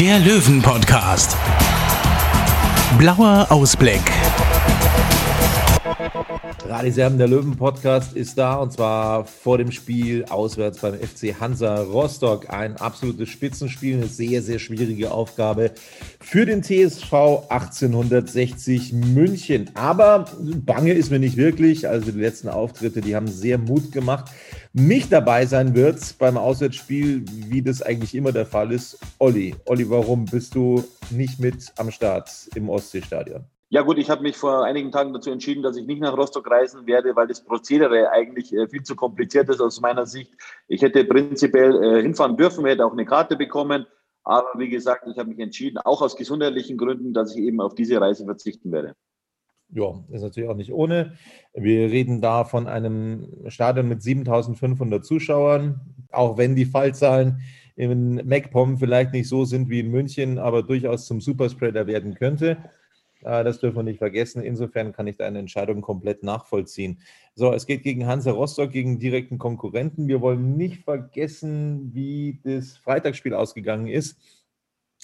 der Löwen-Podcast. Blauer Ausblick. Radiserben der Löwen Podcast ist da und zwar vor dem Spiel auswärts beim FC Hansa Rostock. Ein absolutes Spitzenspiel, eine sehr, sehr schwierige Aufgabe für den TSV 1860 München. Aber bange ist mir nicht wirklich. Also die letzten Auftritte, die haben sehr Mut gemacht. Nicht dabei sein wird beim Auswärtsspiel, wie das eigentlich immer der Fall ist. Olli, Olli, warum bist du nicht mit am Start im Ostseestadion? Ja gut, ich habe mich vor einigen Tagen dazu entschieden, dass ich nicht nach Rostock reisen werde, weil das Prozedere eigentlich äh, viel zu kompliziert ist aus meiner Sicht. Ich hätte prinzipiell äh, hinfahren dürfen, hätte auch eine Karte bekommen. Aber wie gesagt, ich habe mich entschieden, auch aus gesundheitlichen Gründen, dass ich eben auf diese Reise verzichten werde. Ja, ist natürlich auch nicht ohne. Wir reden da von einem Stadion mit 7500 Zuschauern, auch wenn die Fallzahlen in MacPom vielleicht nicht so sind wie in München, aber durchaus zum Superspreader werden könnte. Äh, das dürfen wir nicht vergessen. Insofern kann ich deine Entscheidung komplett nachvollziehen. So, es geht gegen Hansa Rostock, gegen direkten Konkurrenten. Wir wollen nicht vergessen, wie das Freitagsspiel ausgegangen ist.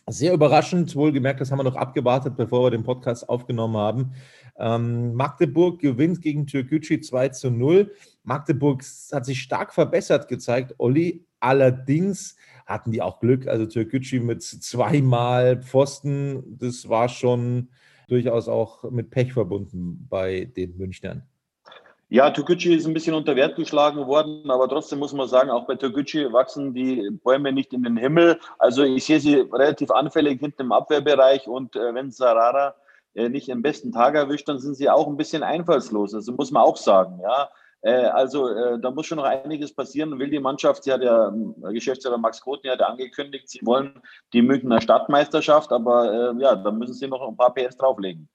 Sehr überraschend, wohlgemerkt, das haben wir noch abgewartet, bevor wir den Podcast aufgenommen haben. Ähm, Magdeburg gewinnt gegen Türkgücü 2 zu 0. Magdeburg hat sich stark verbessert gezeigt, Olli. Allerdings hatten die auch Glück. Also Türkgücü mit zweimal Pfosten, das war schon durchaus auch mit Pech verbunden bei den Münchnern. Ja, Türkgücü ist ein bisschen unter Wert geschlagen worden, aber trotzdem muss man sagen, auch bei Türkgücü wachsen die Bäume nicht in den Himmel. Also ich sehe sie relativ anfällig hinten im Abwehrbereich und äh, wenn Sarara nicht im besten Tag erwischt, dann sind sie auch ein bisschen einfallslos. Also muss man auch sagen, ja. Äh, also äh, da muss schon noch einiges passieren. Will die Mannschaft, sie hat ja äh, Geschäftsführer Max Koten hat ja angekündigt, sie wollen die Münchner Stadtmeisterschaft, aber ja, da müssen sie noch ein paar PS drauflegen.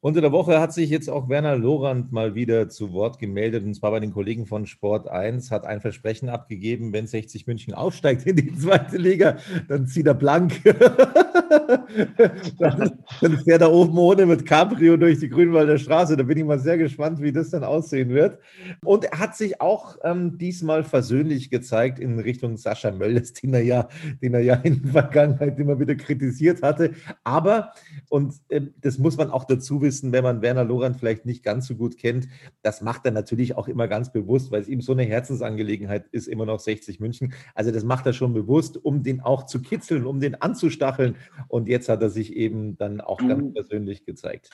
Unter der Woche hat sich jetzt auch Werner Lorand mal wieder zu Wort gemeldet, und zwar bei den Kollegen von Sport 1, hat ein Versprechen abgegeben, wenn 60 München aufsteigt in die zweite Liga, dann zieht er blank. dann, fährt er oben ohne mit Cabrio durch die Grünwalder Straße. Da bin ich mal sehr gespannt, wie das dann aussehen wird. Und er hat sich auch ähm, diesmal versöhnlich gezeigt in Richtung Sascha Mölders, den er ja, den er ja in der Vergangenheit immer wieder kritisiert hatte. Aber, und äh, das muss man auch dazu wissen, wissen, wenn man Werner Lorand vielleicht nicht ganz so gut kennt. Das macht er natürlich auch immer ganz bewusst, weil es ihm so eine Herzensangelegenheit ist, immer noch 60 München. Also das macht er schon bewusst, um den auch zu kitzeln, um den anzustacheln. Und jetzt hat er sich eben dann auch ganz persönlich gezeigt.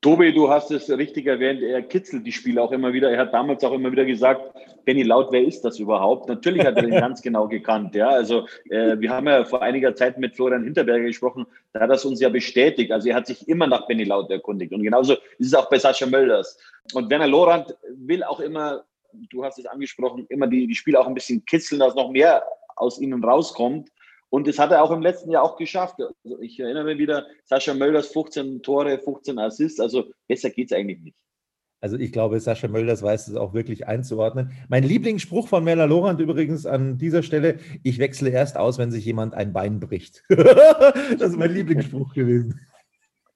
Tobi, du hast es richtig erwähnt, er kitzelt die Spieler auch immer wieder. Er hat damals auch immer wieder gesagt, Benny Laut, wer ist das überhaupt? Natürlich hat er ihn ganz genau gekannt. Ja, also äh, wir haben ja vor einiger Zeit mit Florian Hinterberger gesprochen, da hat er es uns ja bestätigt. Also er hat sich immer nach Benny Laut erkundigt. Und genauso ist es auch bei Sascha Mölders. Und Werner Lorand will auch immer, du hast es angesprochen, immer die, die Spieler auch ein bisschen kitzeln, dass noch mehr aus ihnen rauskommt. Und das hat er auch im letzten Jahr auch geschafft. Also ich erinnere mich wieder, Sascha Mölders 15 Tore, 15 Assists. Also besser geht es eigentlich nicht. Also ich glaube, Sascha Mölders weiß es auch wirklich einzuordnen. Mein Lieblingsspruch von Merla Lorand übrigens an dieser Stelle, ich wechsle erst aus, wenn sich jemand ein Bein bricht. das ist mein Lieblingsspruch gewesen.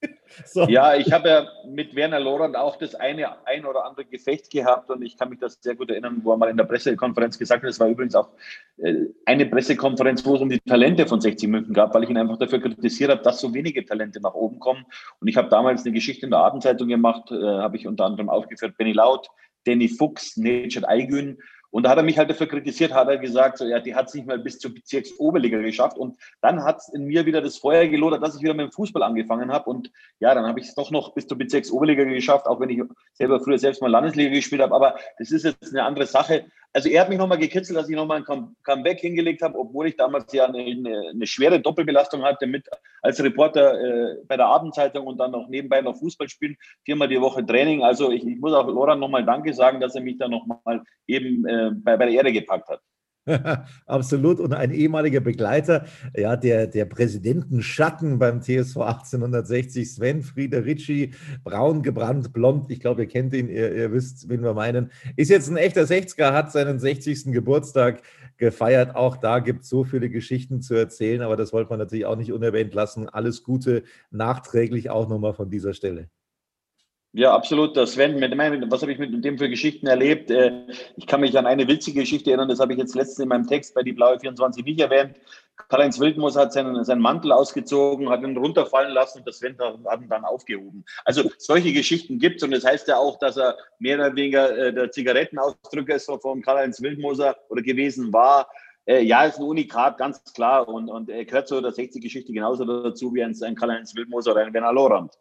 So. Ja, ich habe ja mit Werner Lorand auch das eine ein oder andere Gefecht gehabt und ich kann mich das sehr gut erinnern, wo er mal in der Pressekonferenz gesagt hat, es war übrigens auch äh, eine Pressekonferenz, wo es um die Talente von 60 München gab, weil ich ihn einfach dafür kritisiert habe, dass so wenige Talente nach oben kommen. Und ich habe damals eine Geschichte in der Abendzeitung gemacht, äh, habe ich unter anderem aufgeführt, Benny Laut, Danny Fuchs, Necdet Aygün und da hat er mich halt dafür kritisiert, hat er gesagt, so, ja, die hat es nicht mal bis zur Bezirksoberliga geschafft. Und dann hat es in mir wieder das Feuer gelodert, dass ich wieder mit dem Fußball angefangen habe. Und ja, dann habe ich es doch noch bis zur Bezirksoberliga geschafft, auch wenn ich selber früher selbst mal Landesliga gespielt habe. Aber das ist jetzt eine andere Sache. Also er hat mich nochmal gekitzelt, dass ich nochmal ein Comeback hingelegt habe, obwohl ich damals ja eine, eine, eine schwere Doppelbelastung hatte mit als Reporter äh, bei der Abendzeitung und dann noch nebenbei noch Fußball spielen, viermal die Woche Training. Also ich, ich muss auch Loran nochmal Danke sagen, dass er mich da nochmal eben äh, bei, bei der Erde gepackt hat. Absolut. Und ein ehemaliger Begleiter, ja, der, der Präsidentenschatten beim TSV 1860, Sven Friederici, braun gebrannt, blond. Ich glaube, ihr kennt ihn, ihr, ihr wisst, wen wir meinen. Ist jetzt ein echter 60er, hat seinen 60. Geburtstag gefeiert. Auch da gibt es so viele Geschichten zu erzählen, aber das wollte man natürlich auch nicht unerwähnt lassen. Alles Gute nachträglich auch nochmal von dieser Stelle. Ja, absolut. Das Sven, was habe ich mit dem für Geschichten erlebt? Äh, ich kann mich an eine witzige Geschichte erinnern, das habe ich jetzt letztens in meinem Text bei die Blaue 24 nicht erwähnt. Karl-Heinz Wildmoos hat seinen, seinen Mantel ausgezogen, hat ihn runterfallen lassen und das Sven hat ihn dann aufgehoben. Also solche Geschichten gibt es und das heißt ja auch, dass er mehr oder weniger äh, der Zigarettenausdrücker ist von Karl-Heinz Wildmoser oder gewesen war. Äh, ja, ist ein Unikat, ganz klar und, und er gehört zu der 60-Geschichte genauso dazu wie ein, ein Karl-Heinz Wildmoser oder ein Werner Lorand.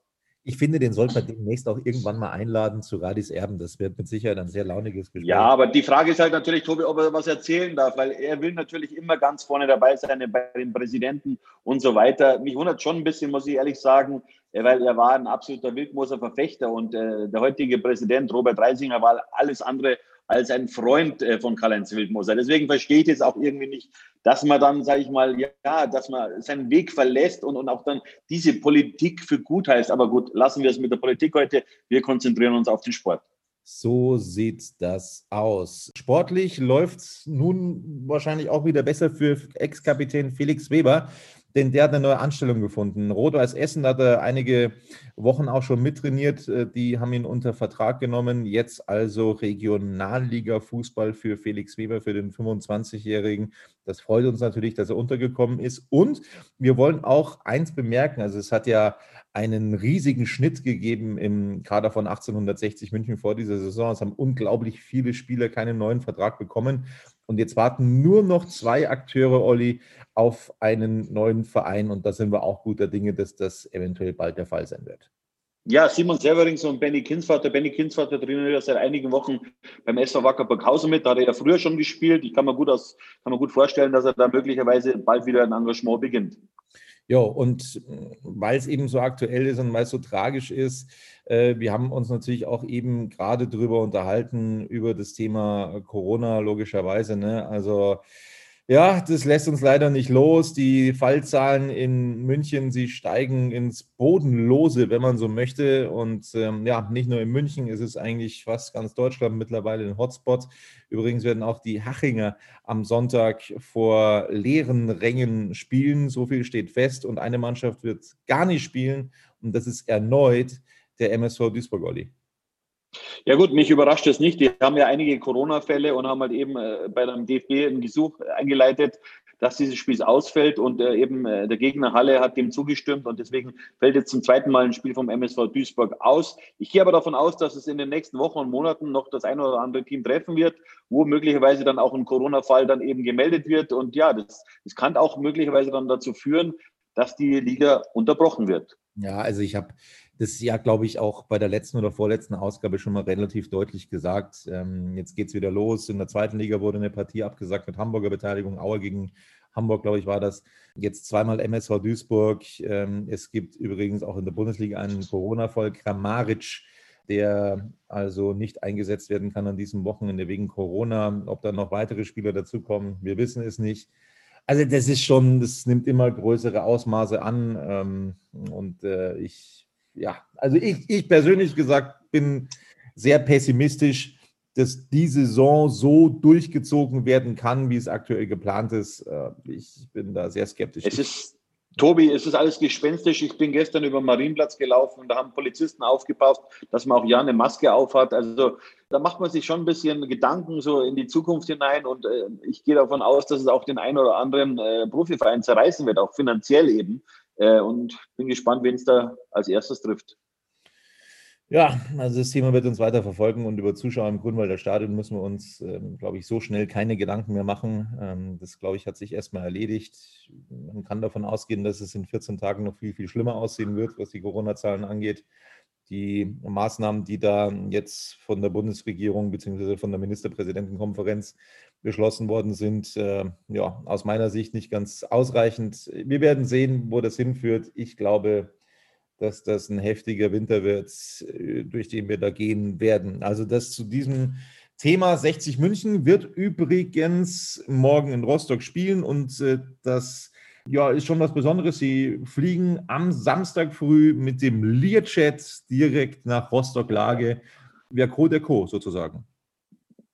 Ich finde, den sollte man demnächst auch irgendwann mal einladen zu Radis Erben. Das wird mit Sicherheit ein sehr launiges Gespräch. Ja, aber die Frage ist halt natürlich, Tobi, ob er was erzählen darf, weil er will natürlich immer ganz vorne dabei sein bei den Präsidenten und so weiter. Mich wundert schon ein bisschen, muss ich ehrlich sagen, weil er war ein absoluter Wildmoser-Verfechter und äh, der heutige Präsident Robert Reisinger war alles andere als ein Freund äh, von Karl-Heinz Wildmoser. Deswegen verstehe ich es auch irgendwie nicht, dass man dann, sage ich mal, ja, dass man seinen Weg verlässt und, und auch dann diese Politik für gut heißt. Aber gut, lassen wir es mit der Politik heute. Wir konzentrieren uns auf den Sport. So sieht das aus. Sportlich läuft es nun wahrscheinlich auch wieder besser für Ex-Kapitän Felix Weber denn der hat eine neue Anstellung gefunden. Rot-Weiß Essen hat er einige Wochen auch schon mittrainiert. Äh, die haben ihn unter Vertrag genommen. Jetzt also Regionalliga-Fußball für Felix Weber, für den 25-Jährigen. Das freut uns natürlich, dass er untergekommen ist. Und wir wollen auch eins bemerken. Also es hat ja einen riesigen Schnitt gegeben im Kader von 1860 München vor dieser Saison. Es haben unglaublich viele Spieler keinen neuen Vertrag bekommen. Und jetzt warten nur noch zwei Akteure, Olli, auf einen neuen Verein. Und da sind wir auch guter Dinge, dass das eventuell bald der Fall sein wird. Ja, Simon Severings und Benny Kinsvater. Benny Kinsvater trainiert ja seit einigen Wochen beim SV Wacker Burghausen mit. Da hat er ja früher schon gespielt. Ich kann mir gut, aus, kann mir gut vorstellen, dass er da möglicherweise bald wieder ein Engagement beginnt. Ja, und weil es eben so aktuell ist und weil es so tragisch ist, äh, wir haben uns natürlich auch eben gerade drüber unterhalten, über das Thema Corona, logischerweise. Ne? Also ja, das lässt uns leider nicht los. Die Fallzahlen in München, sie steigen ins Bodenlose, wenn man so möchte. Und ähm, ja, nicht nur in München, ist es eigentlich fast ganz Deutschland mittlerweile ein Hotspot. Übrigens werden auch die Hachinger am Sonntag vor leeren Rängen spielen. So viel steht fest. Und eine Mannschaft wird gar nicht spielen. Und das ist erneut der MSV Duisburg-Olli. Ja gut, mich überrascht es nicht. Die haben ja einige Corona-Fälle und haben halt eben äh, bei einem DFB ein Gesuch eingeleitet, dass dieses Spiel ausfällt und äh, eben äh, der Gegner Halle hat dem zugestimmt und deswegen fällt jetzt zum zweiten Mal ein Spiel vom MSV Duisburg aus. Ich gehe aber davon aus, dass es in den nächsten Wochen und Monaten noch das eine oder andere Team treffen wird, wo möglicherweise dann auch ein Corona-Fall dann eben gemeldet wird und ja, das, das kann auch möglicherweise dann dazu führen, dass die Liga unterbrochen wird. Ja, also ich habe das ist ja, glaube ich, auch bei der letzten oder vorletzten Ausgabe schon mal relativ deutlich gesagt. Ähm, jetzt geht es wieder los. In der zweiten Liga wurde eine Partie abgesagt mit Hamburger Beteiligung. Aue gegen Hamburg, glaube ich, war das. Jetzt zweimal MSV Duisburg. Ähm, es gibt übrigens auch in der Bundesliga einen Corona-Fall, Kramaric, der also nicht eingesetzt werden kann an diesem Wochenende wegen Corona. Ob da noch weitere Spieler dazukommen, wir wissen es nicht. Also das ist schon, das nimmt immer größere Ausmaße an. Ähm, und äh, ich ja, also ich, ich persönlich gesagt bin sehr pessimistisch, dass die Saison so durchgezogen werden kann, wie es aktuell geplant ist. Äh, ich bin da sehr skeptisch. Es ist, Tobi, es ist alles gespenstisch. Ich bin gestern über den Marienplatz gelaufen und da haben Polizisten aufgepasst, dass man auch ja eine Maske aufhat. Also da macht man sich schon ein bisschen Gedanken so in die Zukunft hinein und äh, ich gehe davon aus, dass es auch den einen oder anderen äh, Profiverein zerreißen wird, auch finanziell eben. Äh, und bin gespannt, wen es da als erstes trifft. Ja, also das Thema wird uns weiter verfolgen und über Zuschauer im Grünwalder Stadion müssen wir uns, ähm, glaube ich, so schnell keine Gedanken mehr machen. Ähm, das, glaube ich, hat sich erstmal erledigt. Man kann davon ausgehen, dass es in 14 Tagen noch viel, viel schlimmer aussehen wird, was die Corona-Zahlen angeht. Die Maßnahmen, die da jetzt von der Bundesregierung bzw. von der Ministerpräsidentenkonferenz beschlossen worden sind, äh, ja, aus meiner Sicht nicht ganz ausreichend. Wir werden sehen, wo das hinführt. Ich glaube, dass das ein heftiger Winter wird, äh, durch den wir da gehen werden. Also das zu diesem Thema 60 München wird übrigens morgen in Rostock spielen und äh, das ja, ist schon was Besonderes. Sie fliegen am Samstag früh mit dem Learjet direkt nach Rostock-Lage. Wer Co. der Co. sozusagen.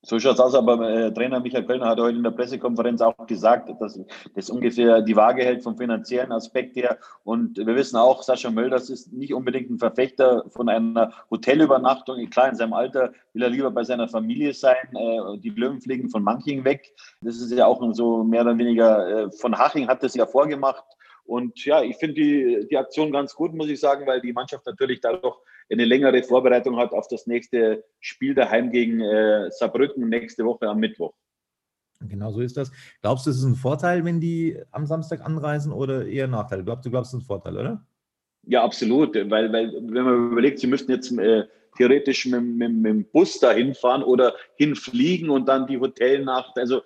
So schaut es aus, aber äh, Trainer Michael Kölner hat heute in der Pressekonferenz auch gesagt, dass das ungefähr die Waage hält vom finanziellen Aspekt her. Und wir wissen auch, Sascha Mölders ist nicht unbedingt ein Verfechter von einer Hotelübernachtung. Klar, in seinem Alter will er lieber bei seiner Familie sein. Äh, die Löwen fliegen von Manching weg. Das ist ja auch so mehr oder weniger, äh, von Haching hat das ja vorgemacht. Und ja, ich finde die, die Aktion ganz gut, muss ich sagen, weil die Mannschaft natürlich dadurch eine längere Vorbereitung hat auf das nächste Spiel daheim gegen äh, Saarbrücken nächste Woche am Mittwoch. Genau so ist das. Glaubst du, es ist ein Vorteil, wenn die am Samstag anreisen oder eher ein Nachteil? Glaubst du, glaubst, es ist ein Vorteil, oder? Ja, absolut. Weil, weil wenn man überlegt, sie müssten jetzt äh, theoretisch mit, mit, mit, dem Bus da hinfahren oder hinfliegen und dann die Hotelnacht. Also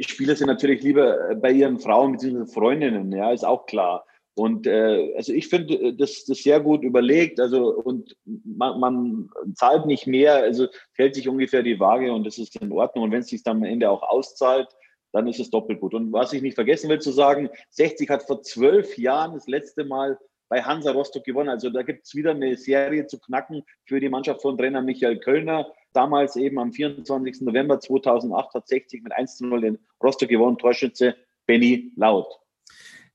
Spieler sind natürlich lieber bei ihren Frauen bzw. Freundinnen, ja, ist auch klar. Und äh, also ich finde äh, das, das sehr gut überlegt. Also und man, man zahlt nicht mehr, also hält sich ungefähr die Waage und das ist in Ordnung. Und wenn es sich dann am Ende auch auszahlt, dann ist es doppelt gut. Und was ich nicht vergessen will zu sagen, 60 hat vor zwölf Jahren das letzte Mal bei Hansa Rostock gewonnen. Also da gibt es wieder eine Serie zu knacken für die Mannschaft von Trainer Michael Kölner. Damals eben am 24. November 2008 hat 60 mit 1 zu 0 in Rostock gewonnen. Torschütze Benny Laut.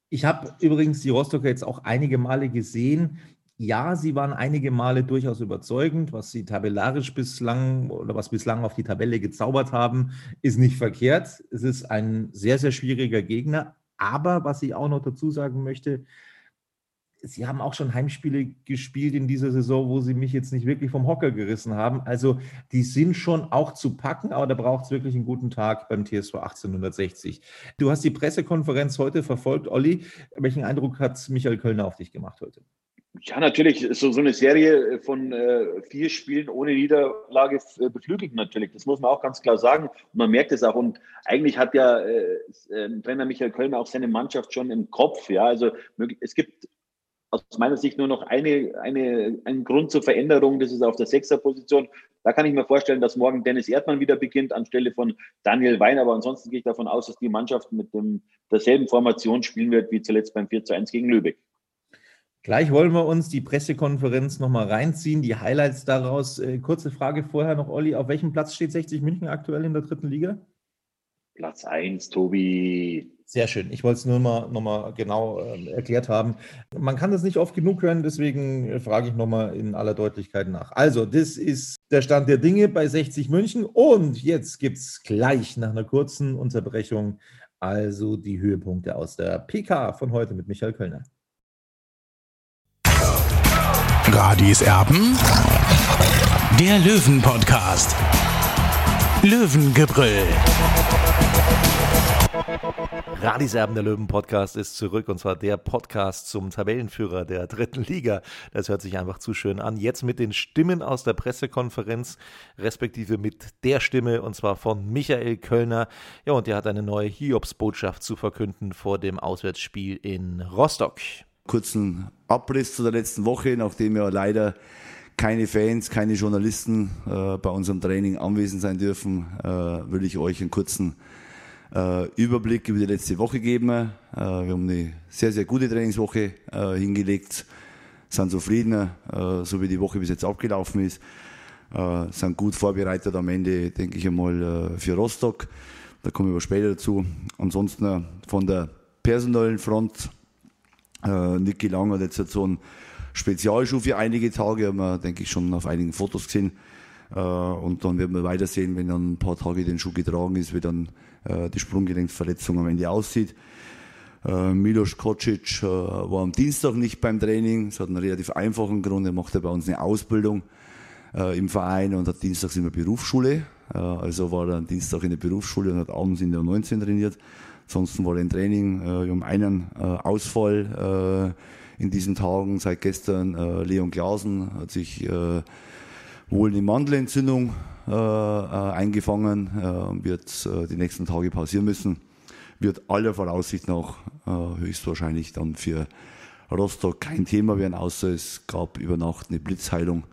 Ich habe übrigens die Rostocker jetzt auch einige Male gesehen. Ja, sie waren einige Male durchaus überzeugend. Was sie tabellarisch bislang oder was bislang auf die Tabelle gezaubert haben, ist nicht verkehrt. Es ist ein sehr, sehr schwieriger Gegner. Aber was ich auch noch dazu sagen möchte, Sie haben auch schon Heimspiele gespielt in dieser Saison, wo Sie mich jetzt nicht wirklich vom Hocker gerissen haben. Also die sind schon auch zu packen, aber da braucht es wirklich einen guten Tag beim TSV 1860. Du hast die Pressekonferenz heute verfolgt, Olli. Welchen Eindruck hat Michael Kölner auf dich gemacht heute? Ja, natürlich. So, so eine Serie von äh, vier Spielen ohne Niederlage äh, beflügelt natürlich. Das muss man auch ganz klar sagen. Und man merkt es auch. Und eigentlich hat ja äh, äh Trainer Michael Kölner auch seine Mannschaft schon im Kopf. Ja, also es gibt aus meiner Sicht nur noch eine, eine, ein Grund zur Veränderung, das ist auf der Sechserposition. Da kann ich mir vorstellen, dass morgen Dennis Erdmann wieder beginnt anstelle von Daniel Wein, aber ansonsten gehe ich davon aus, dass die Mannschaft mit dem, derselben Formation spielen wird wie zuletzt beim 4 zu 1 gegen Lübeck. Gleich wollen wir uns die Pressekonferenz nochmal reinziehen, die Highlights daraus. Äh, kurze Frage vorher noch, Olli, auf welchem Platz steht 60 München aktuell in der dritten Liga? Platz 1, Tobi. Sehr schön. Ich wollte es nur mal nochmal genau äh, erklärt haben. Man kann das nicht oft genug hören, deswegen äh, frage ich nochmal in aller Deutlichkeit nach. Also, das ist der Stand der Dinge bei 60 München. Und jetzt gibt es gleich nach einer kurzen Unterbrechung also die Höhepunkte aus der PK von heute mit Michael Kölner. Radis Erben. Der Löwen-Podcast. Löwengebrüll. Radiserben der Löwen Podcast ist zurück und zwar der Podcast zum Tabellenführer der dritten Liga. Das hört sich einfach zu schön an. Jetzt mit den Stimmen aus der Pressekonferenz, respektive mit der Stimme und zwar von Michael Kölner. Ja, und der hat eine neue Hiobsbotschaft zu verkünden vor dem Auswärtsspiel in Rostock. Kurzen Abriss zu der letzten Woche, nachdem ja leider keine Fans, keine Journalisten äh, bei unserem Training anwesend sein dürfen, äh, will ich euch einen kurzen äh, Überblick über die letzte Woche geben. Äh, wir haben eine sehr, sehr gute Trainingswoche äh, hingelegt, sind zufrieden, äh, so wie die Woche bis jetzt abgelaufen ist, äh, sind gut vorbereitet am Ende, denke ich einmal, äh, für Rostock. Da kommen wir später dazu. Ansonsten von der personellen Front, Niki Lang hat jetzt so ein Spezialschuh für einige Tage, haben wir, denke ich, schon auf einigen Fotos gesehen. Und dann werden wir weitersehen, wenn dann ein paar Tage den Schuh getragen ist, wie dann äh, die Sprunggelenksverletzung am Ende aussieht. Äh, Milos Kocic äh, war am Dienstag nicht beim Training. Das hat einen relativ einfachen Grund. Er machte bei uns eine Ausbildung äh, im Verein und hat dienstags in der Berufsschule. Äh, also war er am Dienstag in der Berufsschule und hat abends in der 19 trainiert. Ansonsten war er im Training. Äh, wir haben einen äh, Ausfall äh, in diesen Tagen seit gestern. Äh, Leon Glasen hat sich äh, wohl eine Mandelentzündung äh, äh, eingefangen, äh, wird äh, die nächsten Tage pausieren müssen. Wird aller Voraussicht nach äh, höchstwahrscheinlich dann für Rostock kein Thema werden, außer es gab über Nacht eine Blitzheilung.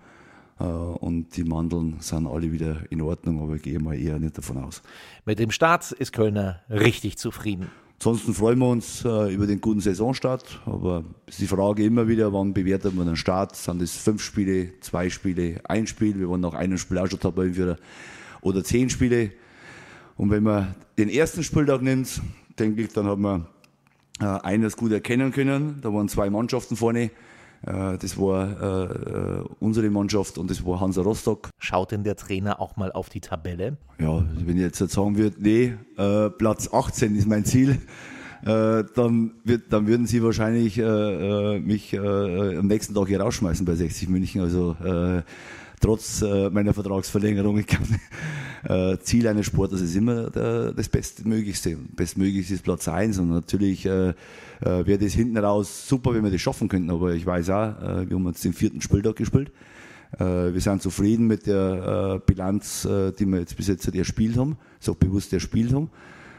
und die Mandeln sind alle wieder in Ordnung, aber ich gehe mal eher nicht davon aus. Mit dem Start ist Kölner richtig zufrieden. Ansonsten freuen wir uns äh, über den guten Saisonstart. Aber ist die Frage immer wieder, wann bewertet man den Start? Sind es fünf Spiele, zwei Spiele, ein Spiel? Wir wollen nach einem Spiel auch schon Tabellenführer. Oder zehn Spiele. Und wenn man den ersten Spieltag nimmt, denke ich, dann hat man äh, eines gut erkennen können. Da waren zwei Mannschaften vorne. Äh, das war äh, unsere Mannschaft und das war Hansa Rostock. Schaut denn der Trainer auch mal auf die Tabelle? Ja, wenn ich jetzt sagen würde, nee, äh, Platz 18 ist mein Ziel, dann, wird, dann würden sie wahrscheinlich mich am nächsten Tag hier rausschmeißen bei 60 München. Also trotz meiner Vertragsverlängerung, ich kann, Ziel eines Sporters ist immer das Bestmöglichste. Bestmöglichste ist Platz 1 und natürlich äh, wäre das hinten raus super, wenn wir das schaffen könnten. Aber ich weiß auch, äh, wir haben jetzt den vierten Spieltag gespielt. Äh, wir sind zufrieden mit der äh, Bilanz, äh, die wir jetzt bis jetzt erspielt haben. So bewusst erspielt haben.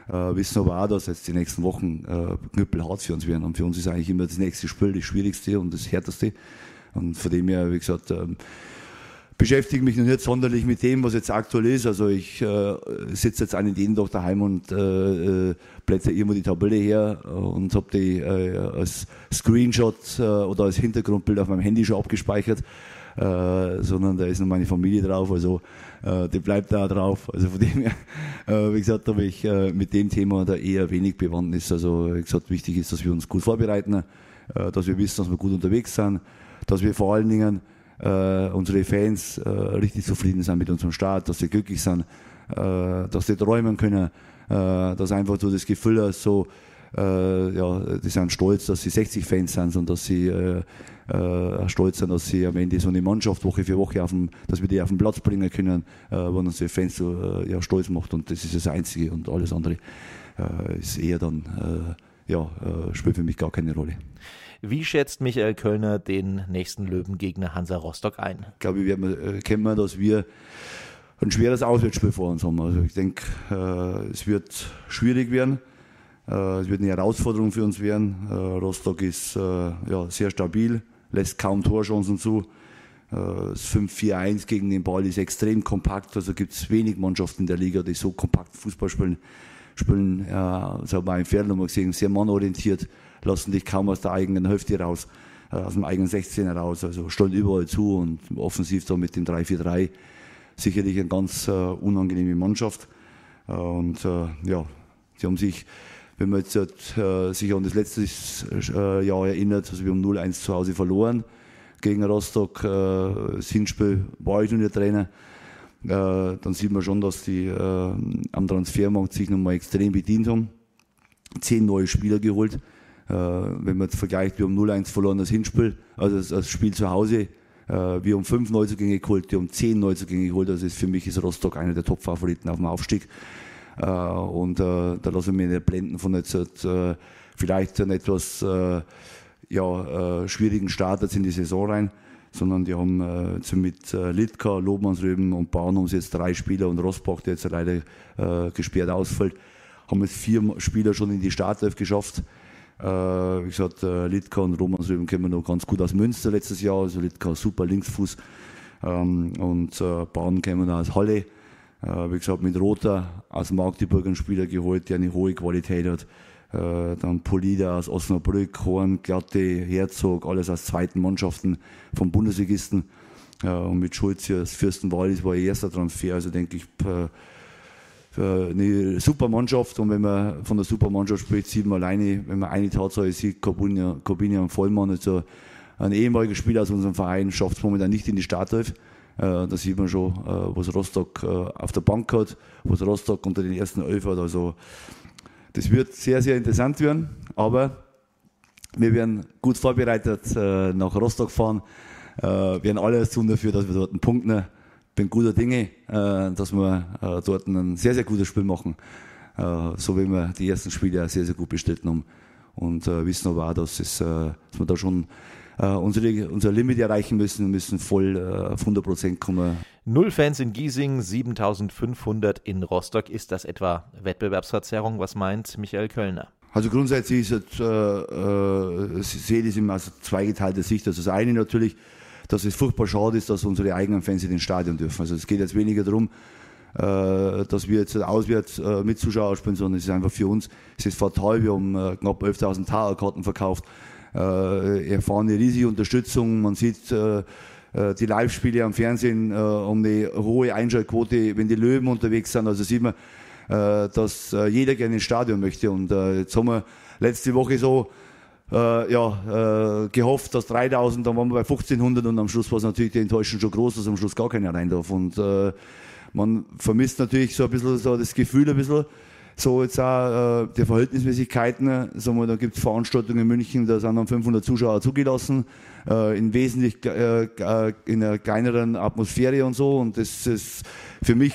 Äh, wissen aber auch, dass jetzt die nächsten Wochen äh, knüppelhart für uns werden. Und für uns ist eigentlich immer das nächste Spiel das schwierigste und das härteste. Und von dem her, wie gesagt, ähm, beschäftige mich noch nicht sonderlich mit dem, was jetzt aktuell ist. Also ich äh, sitze jetzt einen jeden Tag daheim und äh, äh plätze immer die Tabelle her und habe die äh, als Screenshot äh, oder als Hintergrundbild auf meinem Handy schon abgespeichert. Äh, sondern da ist noch meine Familie drauf, also äh, die bleibt da drauf. Also von dem her, äh, wie gesagt, habe ich äh, mit dem Thema da eher wenig Bewandtnis. Also wie gesagt, wichtig ist, dass wir uns gut vorbereiten, äh, dass wir wissen, dass wir gut unterwegs sind, dass wir vor allen Dingen äh, unsere Fans äh, richtig zufrieden sind mit unserem Start, dass sie glücklich sind, äh, dass sie träumen können, äh, dass einfach so das Gefühl ist, so, äh, ja, die sind stolz, dass sie 60 Fans sind und dass sie äh, stolz sind, dass sie am Ende so eine Mannschaft Woche für Woche auf dem, dass wir die auf den Platz bringen können, äh, wenn uns die Fans so ja, stolz macht und das ist das Einzige und alles andere ist eher dann, ja, äh, spielt für mich gar keine Rolle. Wie schätzt Michael Kölner den nächsten Löwengegner Hansa Rostock ein? Ich glaube, wir erkennen, äh, dass wir ein schweres Auswärtsspiel vor uns haben. Also ich denke, äh, es wird schwierig werden. Äh, es wird eine Herausforderung für uns werden. Rostock ist ja, sehr stabil, lässt kaum Torchancen zu. Das 5-4-1 gegen den Ball ist extrem kompakt. Also gibt es wenig Mannschaften in der Liga, die so kompakt Fußball spielen. Spielen, ja, das haben wir im Fernsehen gesehen, sehr mannorientiert lassen dich kaum aus der eigenen Hälfte raus, äh, aus dem eigenen 16er raus. Also stellen überall zu und offensiv da mit dem 3-4-3 sicherlich eine ganz äh, unangenehme Mannschaft. Äh, und äh, ja, sie haben sich, wenn man jetzt äh, sich an das letzte äh, Jahr erinnert, also wir haben 0-1 zu Hause verloren gegen Rostock. Äh, das Hinspiel war ich noch nicht Trainer. Äh, dann sieht man schon, dass die äh, am Transfermarkt sich nochmal extrem bedient haben. Zehn neue Spieler geholt. Äh, wenn man jetzt vergleicht, wir haben 0-1 verloren das Hinspiel, also das, das Spiel zu Hause. Wir haben fünf Neuzugänge geholt, wir haben zehn Neuzugänge geholt. Also ist für mich ist Rostock einer der Top-Favoriten auf dem Aufstieg. Und da lasse ich mich nicht blenden von jetzt vielleicht einen etwas ja, schwierigen Start jetzt in die Saison rein sondern die haben äh, mit äh, Litka, Lobmannsröben und Bauen haben sie jetzt drei Spieler und Rosbach, der jetzt leider äh, gesperrt ausfällt, haben jetzt vier Spieler schon in die Startelf geschafft. Äh, wie gesagt, äh, Litka und Romansröben kennen noch ganz gut aus Münster letztes Jahr. Also Litka super Linksfuß. Ähm, und äh, Bauen kennen aus Halle. Äh, wie gesagt, mit Rother aus Magdeburg einen Spieler geholt, der eine hohe Qualität hat. Äh, dann Polida aus Osnabrück, Horn, Glatte, Herzog, alles aus zweiten Mannschaften vom Bundesligisten. Äh, und mit Schulz hier aus Fürstenwallis war ihr erster Transfer. Also denke ich, äh, eine super Mannschaft und wenn man von der super Mannschaft spricht, sieht man alleine, wenn man eine Tatsache sieht, Corbinian und Vollmann, also ein ehemaliger Spieler aus unserem Verein, schafft es momentan nicht in die Startelf. Äh, da sieht man schon, was Rostock auf der Bank hat, was Rostock unter den ersten Elf hat. Also das wird sehr, sehr interessant werden, aber wir werden gut vorbereitet nach Rostock fahren, werden alles tun dafür, dass wir dort einen Punkt nehmen bin guter Dinge, äh, dass wir äh, dort ein sehr, sehr gutes Spiel machen. Äh, so wie wir die ersten Spiele sehr, sehr gut bestritten haben. Und wissen aber auch, dass, es, dass wir da schon unsere, unser Limit erreichen müssen, müssen voll auf 100 Prozent kommen. Null Fans in Giesing, 7500 in Rostock. Ist das etwa Wettbewerbsverzerrung? Was meint Michael Kölner? Also grundsätzlich ist es, äh, äh, sehe ich immer aus zweigeteilter Sicht. Also das eine natürlich, dass es furchtbar schade ist, dass unsere eigenen Fans in den Stadion dürfen. Also es geht jetzt weniger darum, äh, dass wir jetzt auswärts äh, mit Zuschauern spielen, sondern es ist einfach für uns, es ist fatal, wir haben äh, knapp 11.000 Tower-Karten verkauft, erfahren eine riesige Unterstützung, man sieht die Live-Spiele am Fernsehen um eine hohe Einschaltquote, wenn die Löwen unterwegs sind, also sieht man, dass jeder gerne ins Stadion möchte. Und jetzt haben wir letzte Woche so äh, ja, äh, gehofft, dass 3000, dann waren wir bei 1500 und am Schluss war es natürlich die Enttäuschung schon groß, dass am Schluss gar keiner rein darf. Und äh, man vermisst natürlich so ein bisschen so das Gefühl ein bisschen, so jetzt auch äh, die Verhältnismäßigkeiten. Sagen wir, da gibt es Veranstaltungen in München, da sind dann 500 Zuschauer zugelassen, äh, in wesentlich äh, äh, in einer kleineren Atmosphäre und so. Und das ist für mich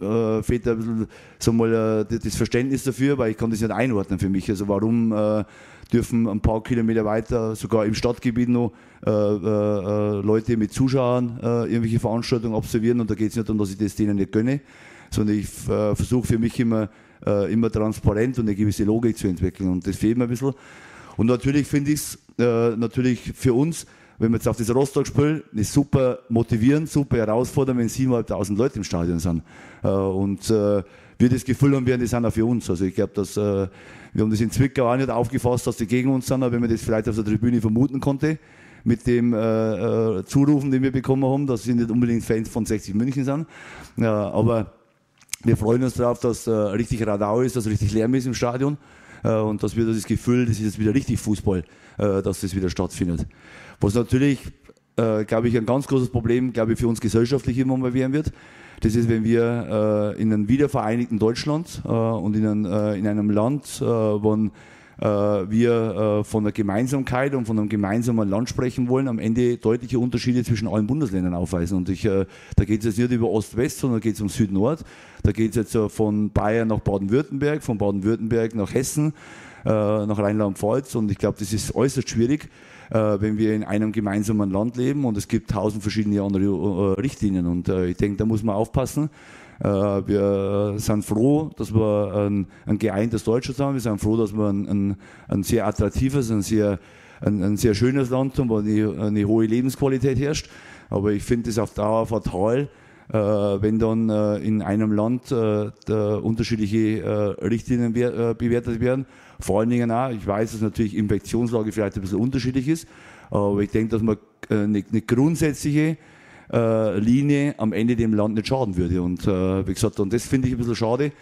äh, fehlt ein bisschen sagen wir, äh, das Verständnis dafür, weil ich kann das nicht einordnen für mich. Also warum äh, dürfen ein paar Kilometer weiter, sogar im Stadtgebiet noch, äh, äh, Leute mit Zuschauern äh, irgendwelche Veranstaltungen absolvieren und da geht es nicht darum, dass ich das denen nicht gönne, sondern ich äh, versuche für mich immer, äh, immer transparent und eine gewisse Logik zu entwickeln und das fehlt mir ein bisschen. Und natürlich finde ich es äh, natürlich für uns, wenn wir jetzt auf das Rostock-Spiel, ist super motivierend, super herausfordernd, wenn 7.500 Leute im Stadion sind. und wir das Gefühl haben, werden, die sind auch für uns. Also ich glaube, dass äh, wir haben das in Zwickau auch nicht aufgefasst, dass die gegen uns sind, aber wenn man das vielleicht auf der Tribüne vermuten konnte, mit dem äh, äh, Zurufen, den wir bekommen haben, dass sie nicht unbedingt Fans von 60 München sind. Ja, aber wir freuen uns darauf, dass äh, richtig Radau ist, dass richtig Lärm ist im Stadion äh, und dass wir das Gefühl, das ist jetzt wieder richtig Fußball, äh, dass das wieder stattfindet. Was natürlich, äh, glaube ich, ein ganz großes Problem, glaube ich, für uns gesellschaftlich immer mal werden wird. Das ist, wenn wir äh, in einem wiedervereinigten Deutschland äh, und in, ein, äh, in, einem Land, äh, wo äh, wir äh, von der Gemeinsamkeit und von einem gemeinsamen Land sprechen wollen, am Ende deutliche Unterschiede zwischen allen Bundesländern aufweisen. Und ich, da geht es jetzt nicht über Ost-West, sondern geht es um Süd-Nord. Da geht es jetzt von Bayern nach Baden-Württemberg, von Baden-Württemberg nach Hessen, nach Rheinland-Pfalz. Und ich glaube, das ist äußerst schwierig äh, wenn wir in einem gemeinsamen Land leben und es gibt tausend verschiedene andere äh, Richtlinien. Und äh, ich denke, da muss man aufpassen. Äh, wir sind froh, dass wir ein, ein geeintes Deutschland haben. Wir sind froh, dass wir ein, ein, ein sehr attraktives, ein sehr, ein, ein, sehr schönes Land haben, wo eine, eine hohe Lebensqualität herrscht. Aber ich finde es auf Dauer fatal, äh, wenn dann äh, in einem Land äh, unterschiedliche äh, Richtlinien äh, bewertet werden. Vor allen Dingen auch, ich weiß, dass natürlich Infektionslage vielleicht ein bisschen unterschiedlich ist, aber ich denke, dass man eine, eine grundsätzliche äh, Linie am Ende dem Land nicht schaden würde. Und äh, wie gesagt, und das finde ich ein bisschen schade.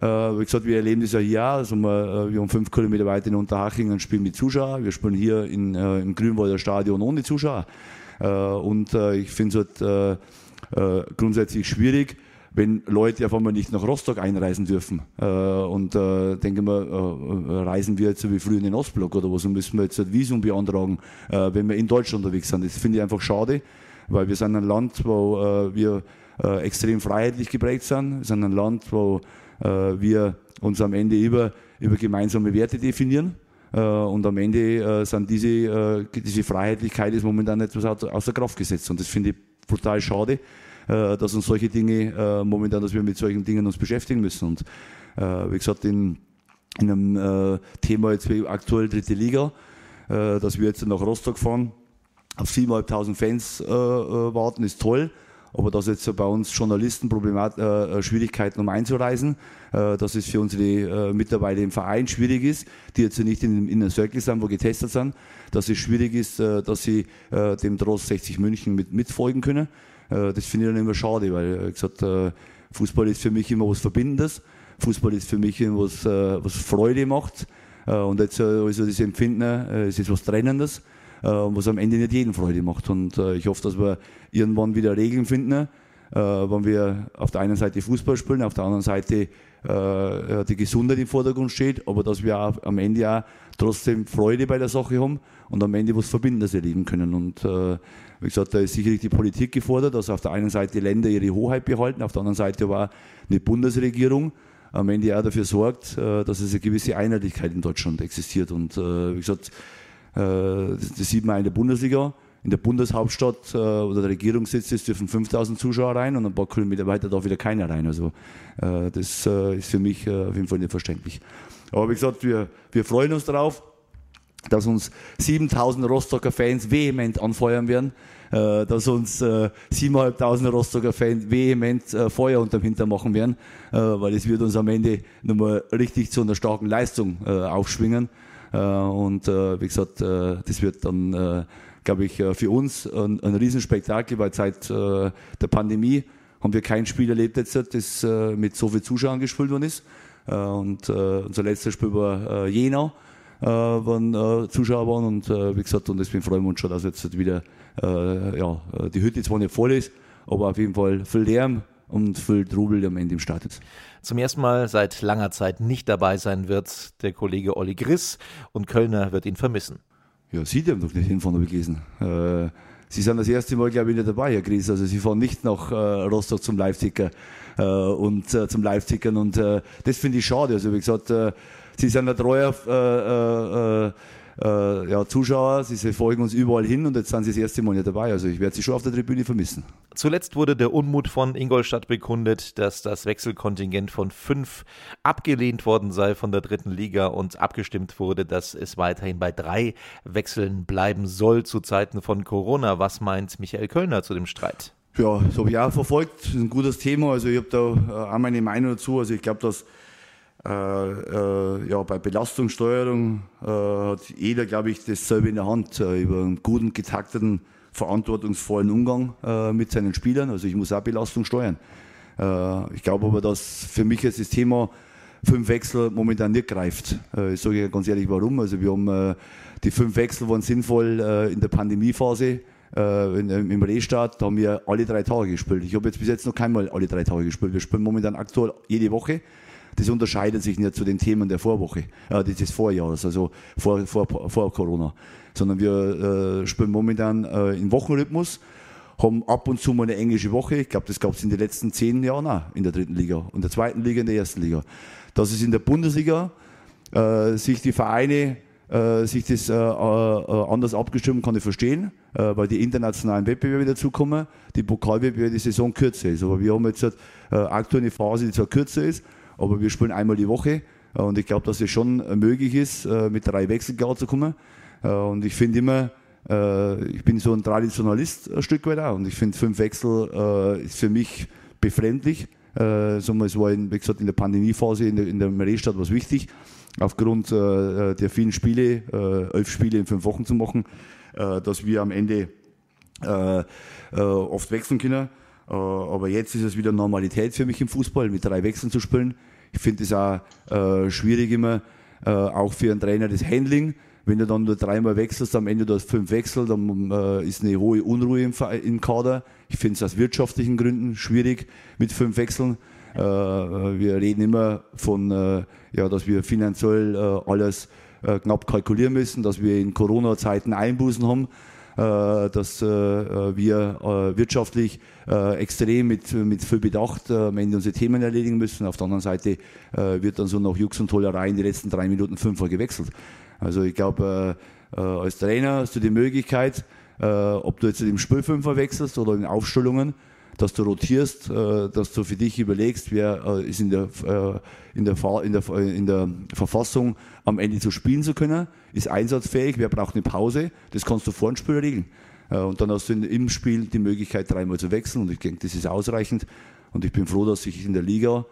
Äh, wie gesagt, wir erleben das ja hier, also wir, äh, wir haben fünf Kilometer weiter in Unterhaching und spielen mit Zuschauern. Wir spielen hier in, äh, im Grünwalder Stadion ohne Zuschauer. Äh, und ich finde es halt grundsätzlich schwierig, wenn Leute auf einmal nicht nach Rostock einreisen dürfen. Äh, und äh, denke mal, äh, reisen wir jetzt so wie früher in den Ostblock oder was und müssen wir jetzt ein Visum beantragen, äh, wenn wir in Deutschland unterwegs sind. Das finde ich einfach schade, weil wir sind ein Land, wo äh, wir äh, extrem freiheitlich geprägt sind. Wir sind ein Land, wo äh, wir uns am Ende über, über gemeinsame Werte definieren. Äh, und am Ende äh, sind diese, äh, diese Freiheitlichkeit ist momentan etwas außer Kraft gesetzt. Und das finde ich brutal schade. Dass uns solche Dinge momentan, dass wir mit solchen Dingen uns beschäftigen müssen. Und wie gesagt, in, in einem Thema jetzt wie aktuell dritte Liga, dass wir jetzt nach Rostock fahren, auf 7.500 Fans warten, ist toll. Aber dass jetzt bei uns Journalisten Problemat äh, Schwierigkeiten um einzureisen, äh, dass es für unsere äh, Mitarbeiter im Verein schwierig ist, die jetzt nicht in, in einem Circle sind, wo getestet sind, dass es schwierig ist, äh, dass sie äh, dem Trost 60 München mit, mitfolgen können. Äh, das finde ich dann immer schade, weil ich gesagt, äh, Fußball ist für mich immer was Verbindendes. Fußball ist für mich immer was, äh, was Freude macht. Und jetzt also das Empfinden, es ist was Trennendes, was am Ende nicht jeden Freude macht. Und ich hoffe, dass wir irgendwann wieder Regeln finden, wenn wir auf der einen Seite Fußball spielen, auf der anderen Seite die Gesundheit im Vordergrund steht, aber dass wir auch am Ende auch trotzdem Freude bei der Sache haben und am Ende was Verbindendes erleben können. Und wie gesagt, da ist sicherlich die Politik gefordert, dass auf der einen Seite Länder ihre Hoheit behalten, auf der anderen Seite aber eine Bundesregierung am Ende auch dafür sorgt, äh, dass es eine gewisse Einheitlichkeit in Deutschland existiert. Und äh, wie gesagt, äh, das sieht man in der Bundesliga. In der Bundeshauptstadt, wo der Regierungssitz ist, dürfen 5000 Zuschauer rein und ein paar Kilometer weiter darf wieder keiner rein. Also das ist für mich auf jeden Fall nicht verständlich. Aber wie gesagt, wir, wir freuen uns darauf. dass uns 7000 Rostocker Fans vehement anfeuern werden, äh, dass uns äh, 7.500 Rostocker Fans vehement äh, Feuer unterm Hinter machen werden, äh, weil es wird uns am Ende nochmal richtig zu einer starken Leistung äh, aufschwingen. Äh, und äh, wie gesagt, äh, das wird dann, glaube ich, für uns ein, ein Riesenspektakel, weil seit der Pandemie haben wir kein Spiel erlebt jetzt, das mit so vielen Zuschauern gespielt worden ist. Und unser letztes Spiel war Jena, äh, waren äh, Zuschauer waren und äh, wie gesagt, und deswegen freuen wir uns schon, dass jetzt wieder äh, ja, die Hütte zwar nicht voll ist, aber auf jeden Fall viel Lärm und viel Trubel am Ende im Stadion. Zum ersten Mal seit langer Zeit nicht dabei sein wird der Kollege Olli Griss und Kölner wird ihn vermissen. Ja, Sie haben doch nicht hinfahren, habe ich gelesen. Äh, Sie sind das erste Mal, glaube ich, nicht dabei, Herr Gries. Also Sie fahren nicht nach äh, Rostock zum Live-Ticker äh, und äh, zum Live-Tickern. Und äh, das finde ich schade. Also wie gesagt, äh, Sie sind ein treuer äh, äh, äh, ja, Zuschauer, sie folgen uns überall hin und jetzt sind sie das erste Mal nicht dabei. Also ich werde sie schon auf der Tribüne vermissen. Zuletzt wurde der Unmut von Ingolstadt bekundet, dass das Wechselkontingent von fünf abgelehnt worden sei von der dritten Liga und abgestimmt wurde, dass es weiterhin bei drei Wechseln bleiben soll zu Zeiten von Corona. Was meint Michael Kölner zu dem Streit? Ja, das habe ich auch verfolgt. Das ist ein gutes Thema. Also ich habe da auch meine Meinung dazu. Also ich glaube, dass äh, äh, ja, bei Belastungssteuerung äh, hat jeder, glaube ich, dasselbe in der Hand äh, über einen guten, getakteten, verantwortungsvollen Umgang äh, mit seinen Spielern. Also ich muss auch Belastung steuern. Äh, ich glaube aber, dass für mich das Thema fünf Wechsel momentan nicht greift. ich sage ganz ehrlich, warum. Also wir haben die fünf Wechsel waren sinnvoll in der Pandemiephase. Im Restart haben wir alle drei Tage gespielt. Ich habe jetzt bis jetzt noch keinmal alle drei Tage gespielt. Wir spielen momentan aktuell jede Woche. Das unterscheidet sich nicht zu den Themen der Vorwoche, äh, des Vorjahres, also vor, vor, vor Corona. Sondern wir äh, spielen momentan äh, im Wochenrhythmus, haben ab und zu mal eine englische Woche. Ich glaube, das gab es in den letzten zehn Jahren auch in der dritten Liga, in der zweiten Liga, in der ersten Liga. Dass es in der Bundesliga äh, sich die Vereine äh, sich das äh, äh, anders abgestimmt, kann ich verstehen, weil die internationalen Wettbewerbe dazukommen, die Pokalwettbewerbe die Saison kürzer ist. Aber wir haben jetzt aktuell eine Phase, die zwar kürzer ist, aber wir spielen einmal die Woche äh, und ich glaube, dass es schon äh, möglich ist, äh, mit drei Wechseln klarzukommen. Und ich finde immer, ich bin so ein Traditionalist ein Stück weit auch und ich finde fünf Wechsel ist für mich befremdlich. es war in, wie gesagt, in der Pandemiephase in der, in was wichtig, aufgrund der vielen Spiele, elf Spiele in fünf Wochen zu machen, dass wir am Ende oft wechseln können. Aber jetzt ist es wieder Normalität für mich im Fußball, mit drei Wechseln zu spielen. Ich finde es auch äh, schwierig immer, äh, auch für einen Trainer das Handling. Wenn du dann nur dreimal wechselst, am Ende du hast fünf Wechsel, dann äh, ist eine hohe Unruhe im, im Kader. Ich finde es aus wirtschaftlichen Gründen schwierig mit fünf Wechseln. Äh, wir reden immer von, äh, ja, dass wir finanziell äh, alles äh, knapp kalkulieren müssen, dass wir in Corona-Zeiten Einbußen haben. Äh, dass äh, wir äh, wirtschaftlich extrem mit, mit viel Bedacht am Ende unsere Themen erledigen müssen. Auf der anderen Seite wird dann so nach Jux und Tollerei in den letzten drei Minuten fünfmal gewechselt. Also ich glaube, als Trainer hast du die Möglichkeit, ob du jetzt im Spiel fünfmal wechselst oder in Aufstellungen, dass du rotierst, äh, dass du für dich überlegst, wer äh, ist in der, äh, in, der, in, der, in der Verfassung am Ende zu spielen zu können, ist einsatzfähig, wer braucht eine Pause, das kannst du vor dem Spiel regeln. Und dann hast du im Spiel die Möglichkeit, dreimal zu wechseln und ich denke, das ist ausreichend. Und ich bin froh, dass sich in der Liga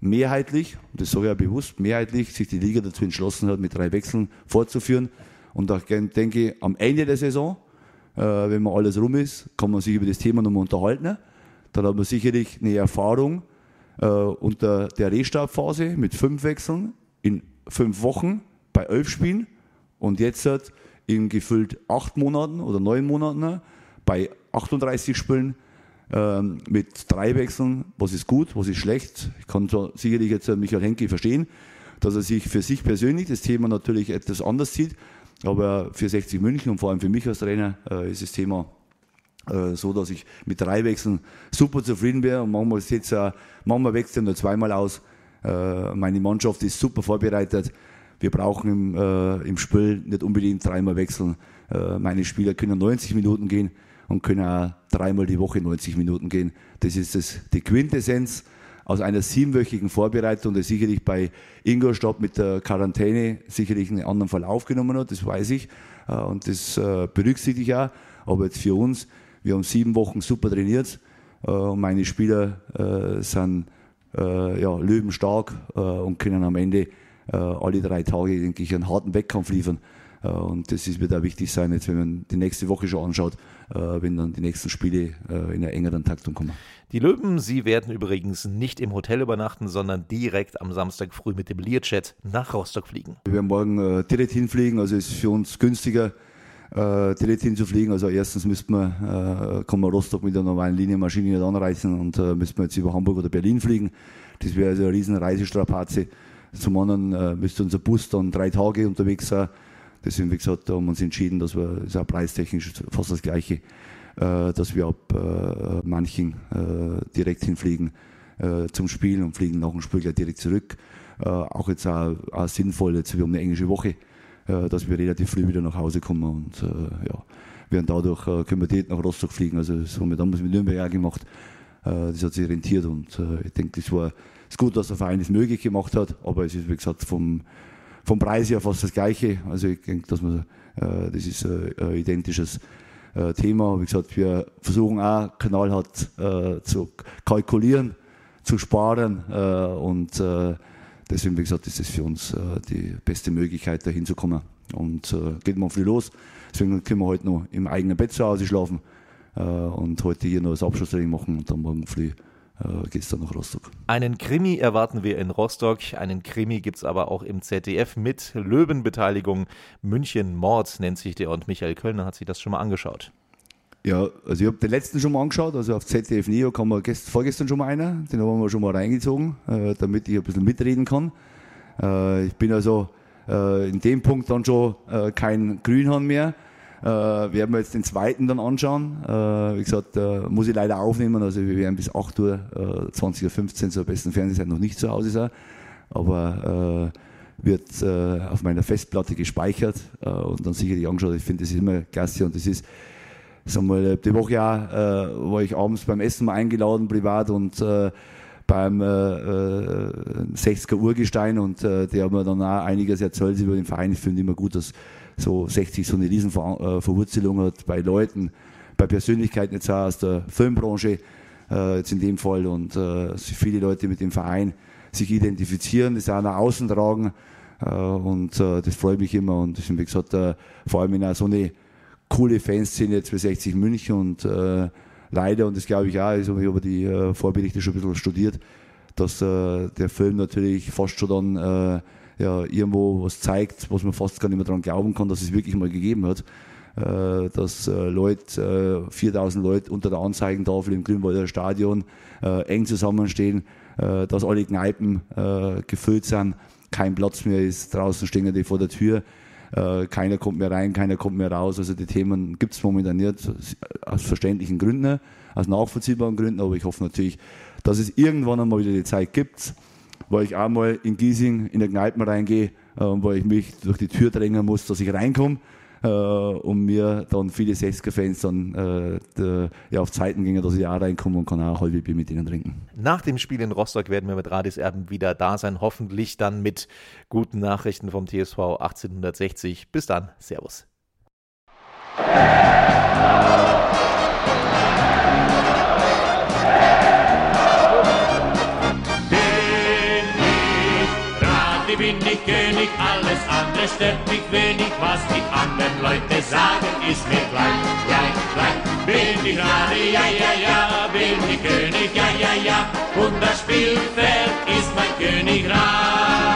mehrheitlich, und das sage ich ja bewusst, mehrheitlich sich die Liga dazu entschlossen hat, mit drei Wechseln fortzuführen. Und ich denke, am Ende der Saison, wenn man alles rum ist, kann man sich über das Thema nochmal unterhalten. Dann hat man sicherlich eine Erfahrung äh, unter der Restartphase mit fünf Wechseln in fünf Wochen bei elf Spielen und jetzt hat in gefüllt acht Monaten oder neun Monaten bei 38 Spielen ähm, mit drei Wechseln. Was ist gut, was ist schlecht? Ich kann sicherlich jetzt Michael Henke verstehen, dass er sich für sich persönlich das Thema natürlich etwas anders sieht. Aber für 60 München und vor allem für mich als Trainer äh, ist das Thema äh, so dass ich mit drei Wechseln super zufrieden wäre. Und manchmal, jetzt, äh, manchmal wechselt nur zweimal aus. Äh, meine Mannschaft ist super vorbereitet. Wir brauchen im, äh, im Spiel nicht unbedingt dreimal wechseln. Äh, meine Spieler können 90 Minuten gehen und können auch dreimal die Woche 90 Minuten gehen. Das ist das, die Quintessenz aus einer siebenwöchigen Vorbereitung, der sicherlich bei Ingolstadt mit der Quarantäne sicherlich einen anderen Verlauf genommen hat, das weiß ich äh, und das äh, berücksichtige ich auch. Aber jetzt für uns, wir haben sieben Wochen super trainiert äh, und meine Spieler sind ja, löwenstark und können am Ende alle drei Tage, denke ich, einen harten Wettkampf liefern. Und das wird auch wichtig sein, jetzt wenn man die nächste Woche schon anschaut, wenn dann die nächsten Spiele in einer engeren Taktung kommen. Die Löwen, sie werden übrigens nicht im Hotel übernachten, sondern direkt am Samstag früh mit dem Learjet nach Rostock fliegen. Wir werden morgen äh, direkt hinfliegen, also ist für uns günstiger, äh, direkt hinzufliegen. Also erstens müssten wir, äh, kann man Rostock mit der normalen Linienmaschine nicht anreißen und äh, müssten wir jetzt über Hamburg oder Berlin fliegen. Das wäre also eine riesen Reisestrapaze. Zum anderen äh, müsste unser Bus dann drei Tage unterwegs sein. Deswegen, wie gesagt, haben wir uns entschieden, dass wir, das ist auch preistechnisch fast das Gleiche, äh, dass wir ab äh, manchen äh, direkt hinfliegen zum Spielen und fliegen nach dem Spiel gleich direkt zurück. auch jetzt auch, auch sinnvoll, jetzt wir haben eine englische Woche, dass wir relativ früh wieder nach Hause kommen und ja, werden dadurch können wir direkt nach Rostock fliegen. Also das haben wir damals mit Nürnberg auch gemacht. das hat sich rentiert und ich denke, das war es gut, dass der Verein es möglich gemacht hat, aber es ist, wie gesagt, vom, vom Preis her fast das Gleiche. Also ich denke, dass man, das ist ein identisches äh, Thema. Wie gesagt, wir versuchen auch knallhart äh, zu kalkulieren, zu sparen äh, und äh, deswegen, wie gesagt, ist das für uns äh, die beste Möglichkeit, da hinzukommen. Und äh, geht morgen früh los. Deswegen können wir heute noch im eigenen Bett zu Hause schlafen und heute hier noch das Abschlusstraining machen und dann morgen früh äh, geht es dann nach Rostock. Einen Krimi erwarten wir in Rostock. Einen Krimi gibt es aber auch im ZDF mit Löwenbeteiligung. München Mord nennt sich der und Michael Kölner hat sich das schon mal angeschaut. Ja, also ich habe den letzten schon mal angeschaut, also auf ZDF Neo kam wir gest, vorgestern schon mal einer, den haben wir schon mal reingezogen, äh, damit ich ein bisschen mitreden kann. Äh, ich bin also äh, in dem Punkt dann schon äh, kein Grünhorn mehr, äh, werden wir jetzt den zweiten dann anschauen. Äh, wie gesagt, äh, muss ich leider aufnehmen. Also wir werden bis 8 Uhr, äh, 20.15 Uhr zur besten Fernsehzeit noch nicht zu Hause sein. Aber äh, wird äh, auf meiner Festplatte gespeichert äh, und dann sicherlich angeschaut. Ich finde, das ist immer klasse und das ist, sagen wir, die Woche auch, äh, war ich abends beim Essen mal eingeladen, privat und äh, beim äh, 60er äh, Urgestein und äh, der hat mir dann auch einiges erzählt über den Verein. Ich finde immer gut, dass so 60 so eine riesen Ver Verwurzelung hat bei Leuten, bei Persönlichkeiten. Jetzt auch aus der Filmbranche, äh, jetzt in dem Fall. Und äh, viele Leute mit dem Verein sich identifizieren, das auch nach außen tragen. Äh, und äh, das freut mich immer. Und deswegen, wie gesagt, äh, vor allem in einer so eine coole Fanszene jetzt für 60 München. Und äh, leider, und das glaube ich auch, also ich habe die äh, Vorberichte schon ein bisschen studiert, dass äh, der Film natürlich fast schon dann äh, ja, irgendwo was zeigt, was man fast gar nicht mehr daran glauben kann, dass es wirklich mal gegeben hat. Äh, dass äh, Leute, 4000 äh, Leute unter der Anzeigentafel im Grünwalder Stadion äh, eng zusammenstehen, äh, dass alle Kneipen gefüllt sind, kein Platz mehr ist, draußen stehen die vor der Tür. Äh, keiner kommt mehr rein, keiner kommt mehr raus. Also die Themen gibt es momentan nicht, aus verständlichen Gründen, aus nachvollziehbaren Gründen, aber ich hoffe natürlich, dass es irgendwann einmal wieder die Zeit gibt, wo ich auch mal in Giesing in der Kneipen reingehe, äh, wo ich mich durch die Tür drängen muss, dass ich reinkomme äh, und mir dann viele 60er-Fans dann äh, de, ja, auf Zeiten gingen, dass ich auch reinkomme und kann auch ein halbes Bier mit ihnen trinken. Nach dem Spiel in Rostock werden wir mit Radis Erben wieder da sein, hoffentlich dann mit guten Nachrichten vom TSV 1860. Bis dann, Servus. mich alles andere stört mich wenig, was die anderen Leute sagen, ist mir gleich, gleich, gleich. Bin ich gerade, ja, ja, ja, bin ich König, ja, ja, ja, und das Spielfeld ist mein Königreich.